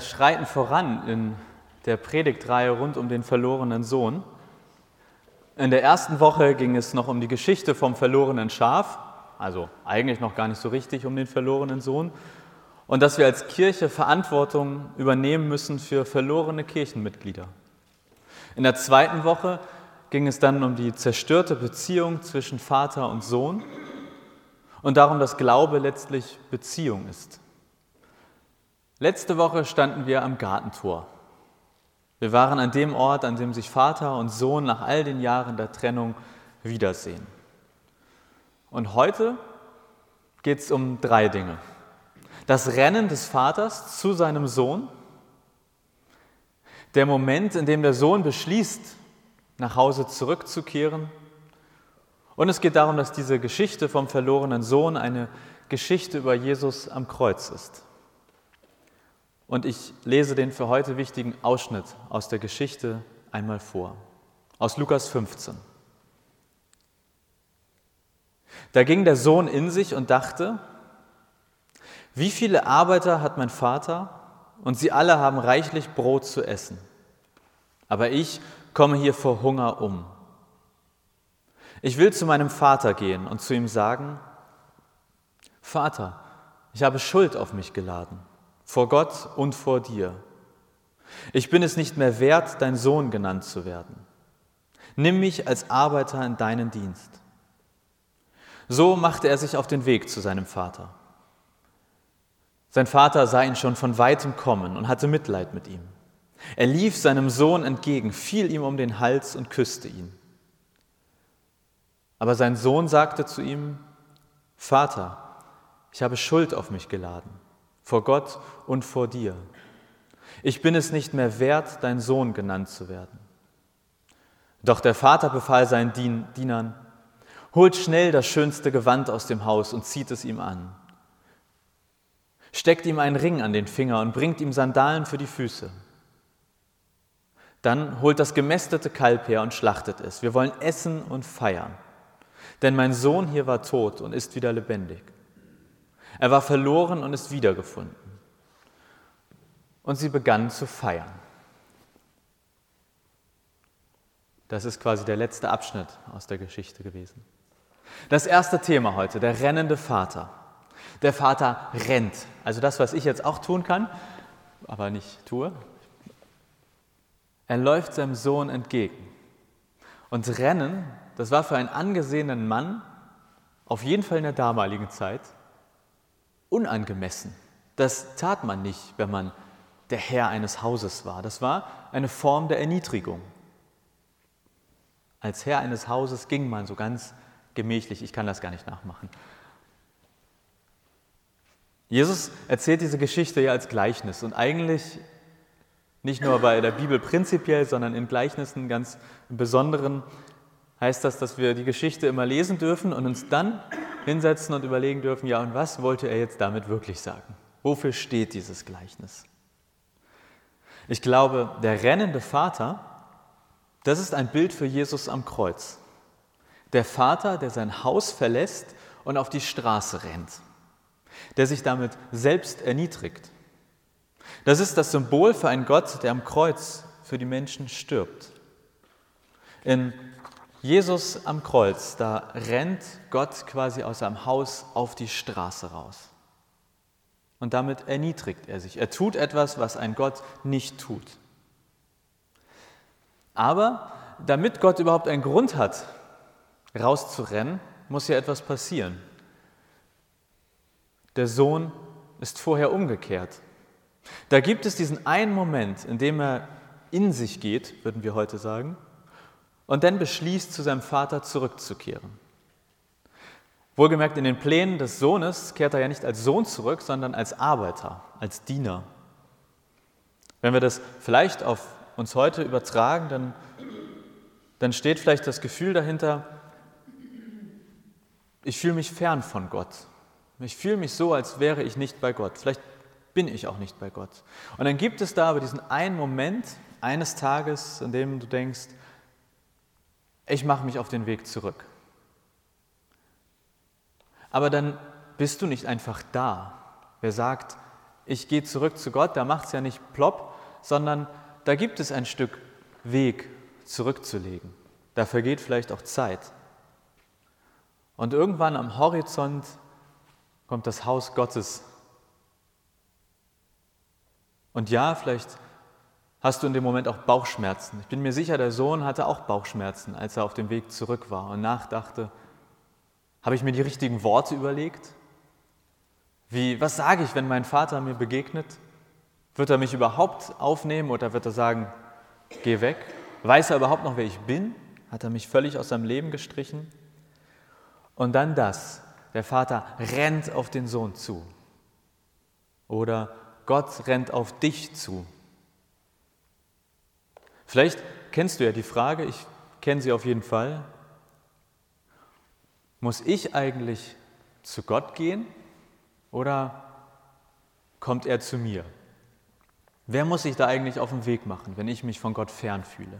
Schreiten voran in der Predigtreihe rund um den verlorenen Sohn. In der ersten Woche ging es noch um die Geschichte vom verlorenen Schaf, also eigentlich noch gar nicht so richtig um den verlorenen Sohn, und dass wir als Kirche Verantwortung übernehmen müssen für verlorene Kirchenmitglieder. In der zweiten Woche ging es dann um die zerstörte Beziehung zwischen Vater und Sohn und darum, dass Glaube letztlich Beziehung ist. Letzte Woche standen wir am Gartentor. Wir waren an dem Ort, an dem sich Vater und Sohn nach all den Jahren der Trennung wiedersehen. Und heute geht es um drei Dinge. Das Rennen des Vaters zu seinem Sohn, der Moment, in dem der Sohn beschließt, nach Hause zurückzukehren. Und es geht darum, dass diese Geschichte vom verlorenen Sohn eine Geschichte über Jesus am Kreuz ist. Und ich lese den für heute wichtigen Ausschnitt aus der Geschichte einmal vor. Aus Lukas 15. Da ging der Sohn in sich und dachte, wie viele Arbeiter hat mein Vater und sie alle haben reichlich Brot zu essen. Aber ich komme hier vor Hunger um. Ich will zu meinem Vater gehen und zu ihm sagen, Vater, ich habe Schuld auf mich geladen vor Gott und vor dir. Ich bin es nicht mehr wert, dein Sohn genannt zu werden. Nimm mich als Arbeiter in deinen Dienst. So machte er sich auf den Weg zu seinem Vater. Sein Vater sah ihn schon von weitem kommen und hatte Mitleid mit ihm. Er lief seinem Sohn entgegen, fiel ihm um den Hals und küsste ihn. Aber sein Sohn sagte zu ihm, Vater, ich habe Schuld auf mich geladen vor Gott und vor dir. Ich bin es nicht mehr wert, dein Sohn genannt zu werden. Doch der Vater befahl seinen Dienern, holt schnell das schönste Gewand aus dem Haus und zieht es ihm an. Steckt ihm einen Ring an den Finger und bringt ihm Sandalen für die Füße. Dann holt das gemästete Kalb her und schlachtet es. Wir wollen essen und feiern. Denn mein Sohn hier war tot und ist wieder lebendig. Er war verloren und ist wiedergefunden. Und sie begannen zu feiern. Das ist quasi der letzte Abschnitt aus der Geschichte gewesen. Das erste Thema heute, der rennende Vater. Der Vater rennt. Also das, was ich jetzt auch tun kann, aber nicht tue. Er läuft seinem Sohn entgegen. Und Rennen, das war für einen angesehenen Mann, auf jeden Fall in der damaligen Zeit, unangemessen. Das tat man nicht, wenn man der Herr eines Hauses war. Das war eine Form der Erniedrigung. Als Herr eines Hauses ging man so ganz gemächlich, ich kann das gar nicht nachmachen. Jesus erzählt diese Geschichte ja als Gleichnis und eigentlich nicht nur bei der Bibel prinzipiell, sondern in Gleichnissen ganz im Besonderen heißt das, dass wir die Geschichte immer lesen dürfen und uns dann hinsetzen und überlegen dürfen, ja, und was wollte er jetzt damit wirklich sagen? Wofür steht dieses Gleichnis? Ich glaube, der rennende Vater, das ist ein Bild für Jesus am Kreuz. Der Vater, der sein Haus verlässt und auf die Straße rennt, der sich damit selbst erniedrigt. Das ist das Symbol für einen Gott, der am Kreuz für die Menschen stirbt. In Jesus am Kreuz, da rennt Gott quasi aus seinem Haus auf die Straße raus. Und damit erniedrigt er sich. Er tut etwas, was ein Gott nicht tut. Aber damit Gott überhaupt einen Grund hat, rauszurennen, muss ja etwas passieren. Der Sohn ist vorher umgekehrt. Da gibt es diesen einen Moment, in dem er in sich geht, würden wir heute sagen, und dann beschließt, zu seinem Vater zurückzukehren. Wohlgemerkt, in den Plänen des Sohnes kehrt er ja nicht als Sohn zurück, sondern als Arbeiter, als Diener. Wenn wir das vielleicht auf uns heute übertragen, dann, dann steht vielleicht das Gefühl dahinter, ich fühle mich fern von Gott. Ich fühle mich so, als wäre ich nicht bei Gott. Vielleicht bin ich auch nicht bei Gott. Und dann gibt es da aber diesen einen Moment eines Tages, in dem du denkst, ich mache mich auf den Weg zurück. Aber dann bist du nicht einfach da. Wer sagt, ich gehe zurück zu Gott, da macht es ja nicht plopp, sondern da gibt es ein Stück Weg zurückzulegen. Da vergeht vielleicht auch Zeit. Und irgendwann am Horizont kommt das Haus Gottes. Und ja, vielleicht hast du in dem Moment auch Bauchschmerzen. Ich bin mir sicher, der Sohn hatte auch Bauchschmerzen, als er auf dem Weg zurück war und nachdachte, habe ich mir die richtigen Worte überlegt? Wie, was sage ich, wenn mein Vater mir begegnet? Wird er mich überhaupt aufnehmen oder wird er sagen, geh weg? Weiß er überhaupt noch, wer ich bin? Hat er mich völlig aus seinem Leben gestrichen? Und dann das, der Vater rennt auf den Sohn zu. Oder Gott rennt auf dich zu. Vielleicht kennst du ja die Frage, ich kenne sie auf jeden Fall. Muss ich eigentlich zu Gott gehen oder kommt er zu mir? Wer muss sich da eigentlich auf den Weg machen, wenn ich mich von Gott fern fühle?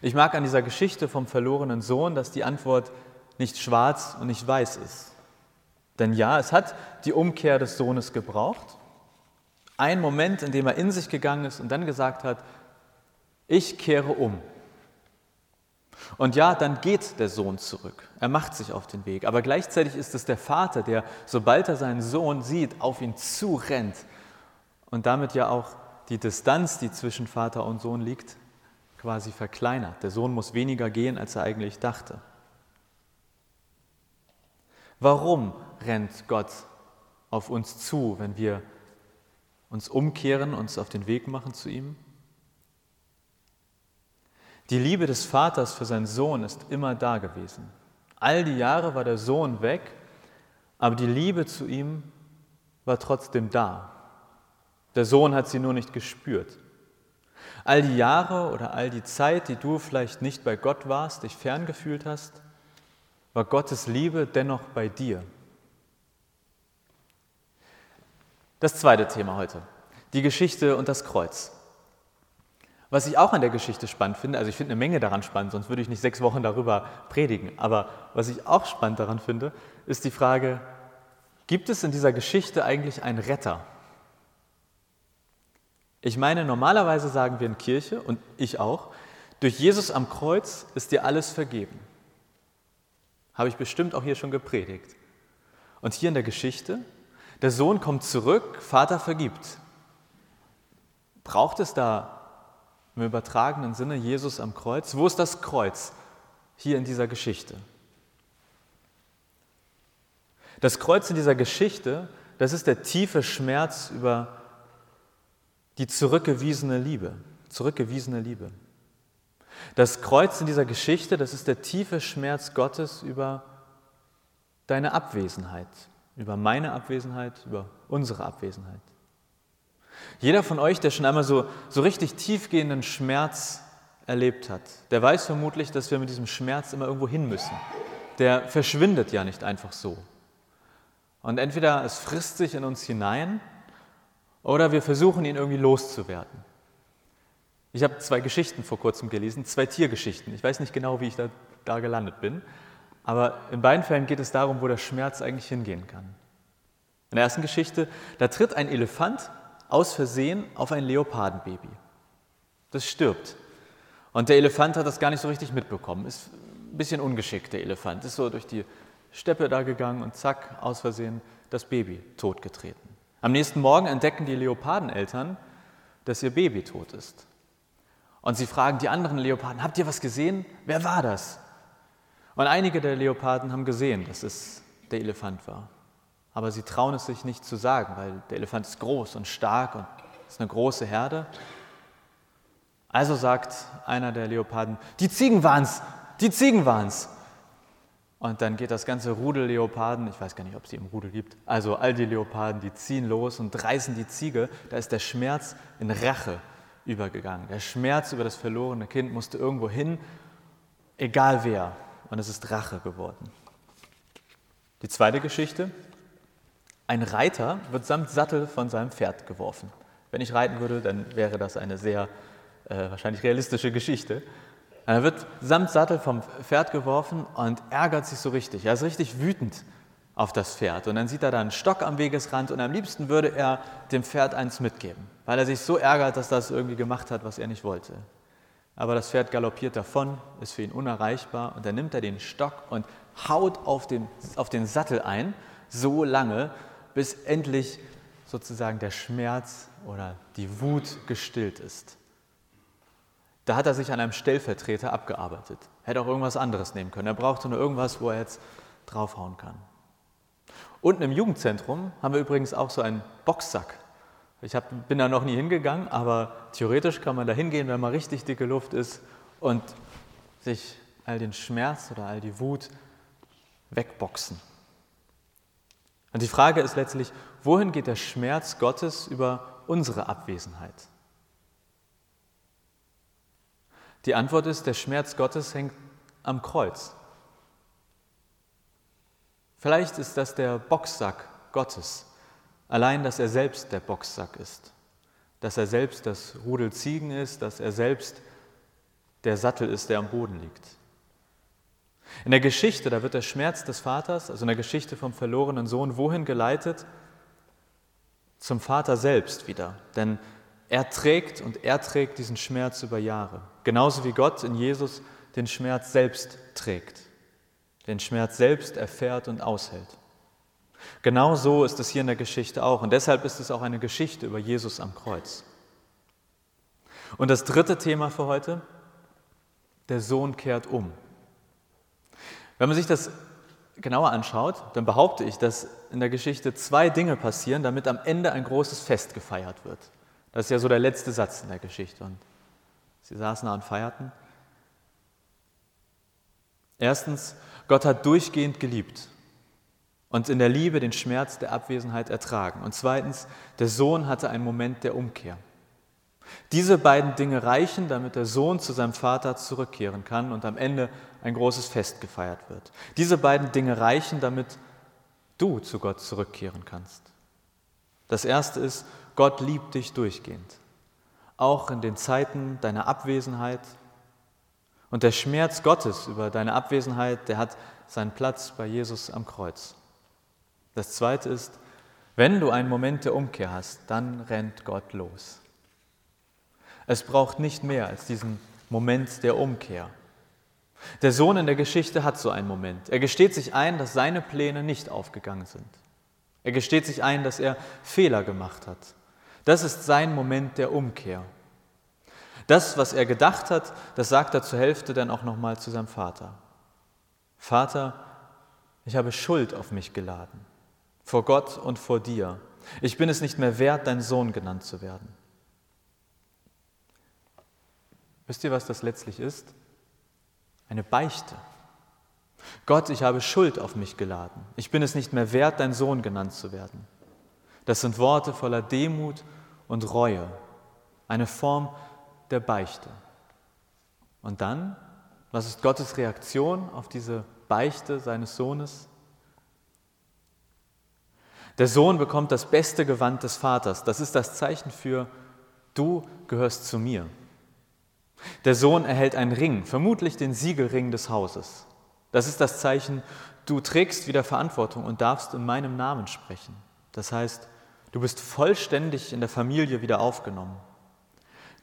Ich mag an dieser Geschichte vom verlorenen Sohn, dass die Antwort nicht schwarz und nicht weiß ist. Denn ja, es hat die Umkehr des Sohnes gebraucht. Ein Moment, in dem er in sich gegangen ist und dann gesagt hat, ich kehre um. Und ja, dann geht der Sohn zurück. Er macht sich auf den Weg. Aber gleichzeitig ist es der Vater, der, sobald er seinen Sohn sieht, auf ihn zurennt und damit ja auch die Distanz, die zwischen Vater und Sohn liegt, quasi verkleinert. Der Sohn muss weniger gehen, als er eigentlich dachte. Warum rennt Gott auf uns zu, wenn wir uns umkehren, uns auf den Weg machen zu ihm? Die Liebe des Vaters für seinen Sohn ist immer da gewesen. All die Jahre war der Sohn weg, aber die Liebe zu ihm war trotzdem da. Der Sohn hat sie nur nicht gespürt. All die Jahre oder all die Zeit, die du vielleicht nicht bei Gott warst, dich ferngefühlt hast, war Gottes Liebe dennoch bei dir. Das zweite Thema heute, die Geschichte und das Kreuz. Was ich auch an der Geschichte spannend finde, also ich finde eine Menge daran spannend, sonst würde ich nicht sechs Wochen darüber predigen, aber was ich auch spannend daran finde, ist die Frage, gibt es in dieser Geschichte eigentlich einen Retter? Ich meine, normalerweise sagen wir in Kirche, und ich auch, durch Jesus am Kreuz ist dir alles vergeben. Habe ich bestimmt auch hier schon gepredigt. Und hier in der Geschichte, der Sohn kommt zurück, Vater vergibt. Braucht es da im übertragenen Sinne Jesus am Kreuz. Wo ist das Kreuz hier in dieser Geschichte? Das Kreuz in dieser Geschichte, das ist der tiefe Schmerz über die zurückgewiesene Liebe, zurückgewiesene Liebe. Das Kreuz in dieser Geschichte, das ist der tiefe Schmerz Gottes über deine Abwesenheit, über meine Abwesenheit, über unsere Abwesenheit. Jeder von euch, der schon einmal so, so richtig tiefgehenden Schmerz erlebt hat, der weiß vermutlich, dass wir mit diesem Schmerz immer irgendwo hin müssen. Der verschwindet ja nicht einfach so. Und entweder es frisst sich in uns hinein oder wir versuchen ihn irgendwie loszuwerden. Ich habe zwei Geschichten vor kurzem gelesen, zwei Tiergeschichten. Ich weiß nicht genau, wie ich da, da gelandet bin, aber in beiden Fällen geht es darum, wo der Schmerz eigentlich hingehen kann. In der ersten Geschichte, da tritt ein Elefant aus Versehen auf ein Leopardenbaby. Das stirbt. Und der Elefant hat das gar nicht so richtig mitbekommen. Ist ein bisschen ungeschickt, der Elefant. Ist so durch die Steppe da gegangen und zack, aus Versehen das Baby totgetreten. Am nächsten Morgen entdecken die Leopardeneltern, dass ihr Baby tot ist. Und sie fragen die anderen Leoparden, habt ihr was gesehen? Wer war das? Und einige der Leoparden haben gesehen, dass es der Elefant war aber sie trauen es sich nicht zu sagen, weil der Elefant ist groß und stark und ist eine große Herde. Also sagt einer der Leoparden, die Ziegen waren's, die Ziegen waren's. Und dann geht das ganze Rudel Leoparden, ich weiß gar nicht, ob es die im Rudel gibt, also all die Leoparden, die ziehen los und reißen die Ziege. Da ist der Schmerz in Rache übergegangen. Der Schmerz über das verlorene Kind musste irgendwo hin, egal wer. Und es ist Rache geworden. Die zweite Geschichte, ein Reiter wird samt Sattel von seinem Pferd geworfen. Wenn ich reiten würde, dann wäre das eine sehr äh, wahrscheinlich realistische Geschichte. Er wird samt Sattel vom Pferd geworfen und ärgert sich so richtig. Er ist richtig wütend, auf das Pferd. Und dann sieht er da einen Stock am Wegesrand und am liebsten würde er dem Pferd eins mitgeben, weil er sich so ärgert, dass das irgendwie gemacht hat, was er nicht wollte. Aber das Pferd galoppiert davon, ist für ihn unerreichbar und dann nimmt er den Stock und haut auf den, auf den Sattel ein, so lange, bis endlich sozusagen der Schmerz oder die Wut gestillt ist. Da hat er sich an einem Stellvertreter abgearbeitet. Hätte auch irgendwas anderes nehmen können. Er brauchte nur irgendwas, wo er jetzt draufhauen kann. Unten im Jugendzentrum haben wir übrigens auch so einen Boxsack. Ich hab, bin da noch nie hingegangen, aber theoretisch kann man da hingehen, wenn mal richtig dicke Luft ist und sich all den Schmerz oder all die Wut wegboxen. Und die Frage ist letztlich, wohin geht der Schmerz Gottes über unsere Abwesenheit? Die Antwort ist, der Schmerz Gottes hängt am Kreuz. Vielleicht ist das der Boxsack Gottes, allein, dass er selbst der Boxsack ist, dass er selbst das Rudel Ziegen ist, dass er selbst der Sattel ist, der am Boden liegt. In der Geschichte, da wird der Schmerz des Vaters, also in der Geschichte vom verlorenen Sohn, wohin geleitet? Zum Vater selbst wieder. Denn er trägt und er trägt diesen Schmerz über Jahre. Genauso wie Gott in Jesus den Schmerz selbst trägt, den Schmerz selbst erfährt und aushält. Genau so ist es hier in der Geschichte auch. Und deshalb ist es auch eine Geschichte über Jesus am Kreuz. Und das dritte Thema für heute, der Sohn kehrt um. Wenn man sich das genauer anschaut, dann behaupte ich, dass in der Geschichte zwei Dinge passieren, damit am Ende ein großes Fest gefeiert wird. Das ist ja so der letzte Satz in der Geschichte. Und sie saßen da und feierten. Erstens, Gott hat durchgehend geliebt und in der Liebe den Schmerz der Abwesenheit ertragen. Und zweitens, der Sohn hatte einen Moment der Umkehr. Diese beiden Dinge reichen, damit der Sohn zu seinem Vater zurückkehren kann und am Ende ein großes Fest gefeiert wird. Diese beiden Dinge reichen, damit du zu Gott zurückkehren kannst. Das erste ist, Gott liebt dich durchgehend, auch in den Zeiten deiner Abwesenheit. Und der Schmerz Gottes über deine Abwesenheit, der hat seinen Platz bei Jesus am Kreuz. Das zweite ist, wenn du einen Moment der Umkehr hast, dann rennt Gott los. Es braucht nicht mehr als diesen Moment der Umkehr. Der Sohn in der Geschichte hat so einen Moment. Er gesteht sich ein, dass seine Pläne nicht aufgegangen sind. Er gesteht sich ein, dass er Fehler gemacht hat. Das ist sein Moment der Umkehr. Das, was er gedacht hat, das sagt er zur Hälfte dann auch nochmal zu seinem Vater. Vater, ich habe Schuld auf mich geladen, vor Gott und vor dir. Ich bin es nicht mehr wert, dein Sohn genannt zu werden. Wisst ihr, was das letztlich ist? Eine Beichte. Gott, ich habe Schuld auf mich geladen. Ich bin es nicht mehr wert, dein Sohn genannt zu werden. Das sind Worte voller Demut und Reue, eine Form der Beichte. Und dann, was ist Gottes Reaktion auf diese Beichte seines Sohnes? Der Sohn bekommt das beste Gewand des Vaters. Das ist das Zeichen für, du gehörst zu mir. Der Sohn erhält einen Ring, vermutlich den Siegelring des Hauses. Das ist das Zeichen, du trägst wieder Verantwortung und darfst in meinem Namen sprechen. Das heißt, du bist vollständig in der Familie wieder aufgenommen.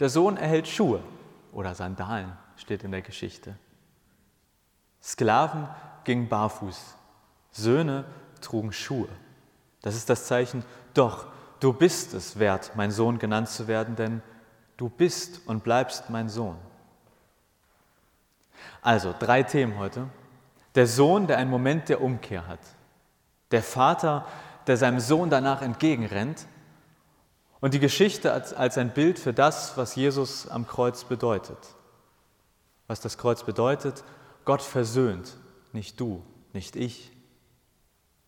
Der Sohn erhält Schuhe oder Sandalen, steht in der Geschichte. Sklaven gingen barfuß, Söhne trugen Schuhe. Das ist das Zeichen, doch, du bist es wert, mein Sohn genannt zu werden, denn Du bist und bleibst mein Sohn. Also drei Themen heute. Der Sohn, der einen Moment der Umkehr hat. Der Vater, der seinem Sohn danach entgegenrennt. Und die Geschichte als, als ein Bild für das, was Jesus am Kreuz bedeutet. Was das Kreuz bedeutet, Gott versöhnt, nicht du, nicht ich.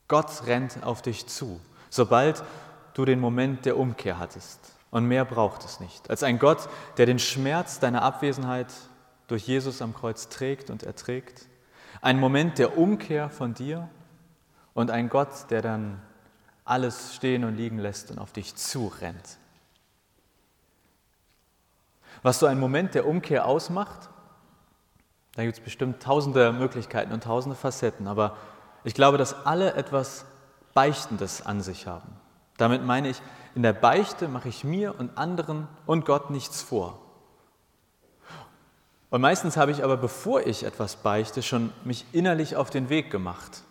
Gott rennt auf dich zu, sobald du den Moment der Umkehr hattest. Und mehr braucht es nicht, als ein Gott, der den Schmerz deiner Abwesenheit durch Jesus am Kreuz trägt und erträgt. Ein Moment der Umkehr von dir und ein Gott, der dann alles stehen und liegen lässt und auf dich zurennt. Was so ein Moment der Umkehr ausmacht, da gibt es bestimmt tausende Möglichkeiten und tausende Facetten, aber ich glaube, dass alle etwas Beichtendes an sich haben. Damit meine ich, in der Beichte mache ich mir und anderen und Gott nichts vor. Und meistens habe ich aber, bevor ich etwas beichte, schon mich innerlich auf den Weg gemacht.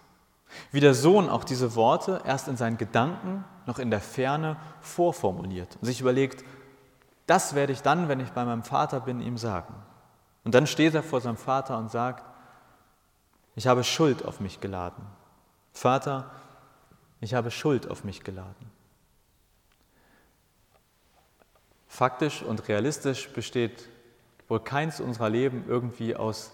Wie der Sohn auch diese Worte erst in seinen Gedanken, noch in der Ferne vorformuliert und sich überlegt, das werde ich dann, wenn ich bei meinem Vater bin, ihm sagen. Und dann steht er vor seinem Vater und sagt, ich habe Schuld auf mich geladen. Vater, ich habe Schuld auf mich geladen. Faktisch und realistisch besteht wohl keins unserer Leben irgendwie aus,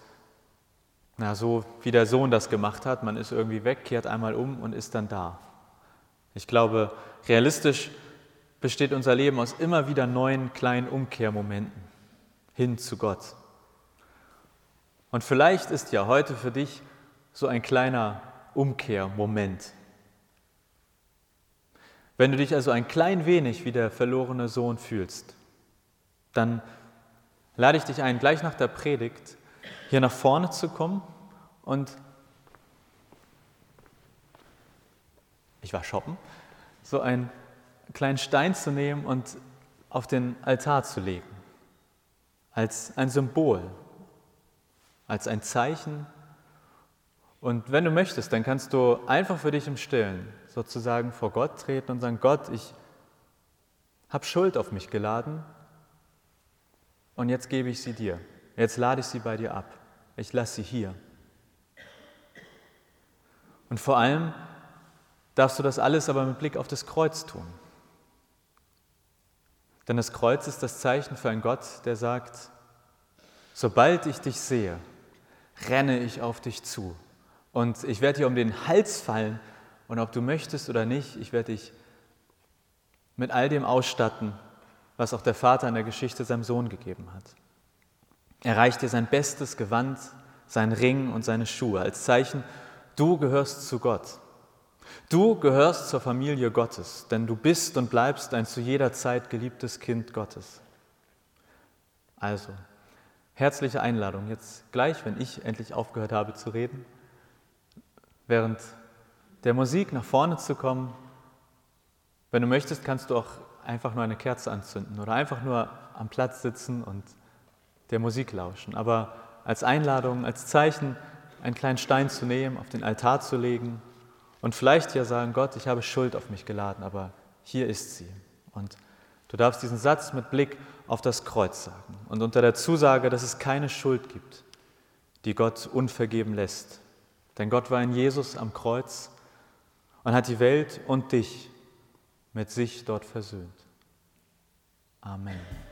na, so wie der Sohn das gemacht hat. Man ist irgendwie weg, kehrt einmal um und ist dann da. Ich glaube, realistisch besteht unser Leben aus immer wieder neuen kleinen Umkehrmomenten hin zu Gott. Und vielleicht ist ja heute für dich so ein kleiner Umkehrmoment. Wenn du dich also ein klein wenig wie der verlorene Sohn fühlst, dann lade ich dich ein, gleich nach der Predigt hier nach vorne zu kommen und ich war shoppen, so einen kleinen Stein zu nehmen und auf den Altar zu legen, als ein Symbol, als ein Zeichen. Und wenn du möchtest, dann kannst du einfach für dich im Stillen sozusagen vor Gott treten und sagen, Gott, ich habe Schuld auf mich geladen und jetzt gebe ich sie dir. Jetzt lade ich sie bei dir ab. Ich lasse sie hier. Und vor allem darfst du das alles aber mit Blick auf das Kreuz tun. Denn das Kreuz ist das Zeichen für einen Gott, der sagt, sobald ich dich sehe, renne ich auf dich zu. Und ich werde dir um den Hals fallen und ob du möchtest oder nicht, ich werde dich mit all dem ausstatten, was auch der Vater in der Geschichte seinem Sohn gegeben hat. Er reicht dir sein bestes Gewand, seinen Ring und seine Schuhe als Zeichen, du gehörst zu Gott. Du gehörst zur Familie Gottes, denn du bist und bleibst ein zu jeder Zeit geliebtes Kind Gottes. Also, herzliche Einladung, jetzt gleich, wenn ich endlich aufgehört habe zu reden, während der Musik nach vorne zu kommen. Wenn du möchtest, kannst du auch einfach nur eine Kerze anzünden oder einfach nur am Platz sitzen und der Musik lauschen. Aber als Einladung, als Zeichen, einen kleinen Stein zu nehmen, auf den Altar zu legen und vielleicht ja sagen, Gott, ich habe Schuld auf mich geladen, aber hier ist sie. Und du darfst diesen Satz mit Blick auf das Kreuz sagen und unter der Zusage, dass es keine Schuld gibt, die Gott unvergeben lässt. Denn Gott war in Jesus am Kreuz und hat die Welt und dich mit sich dort versöhnt. Amen.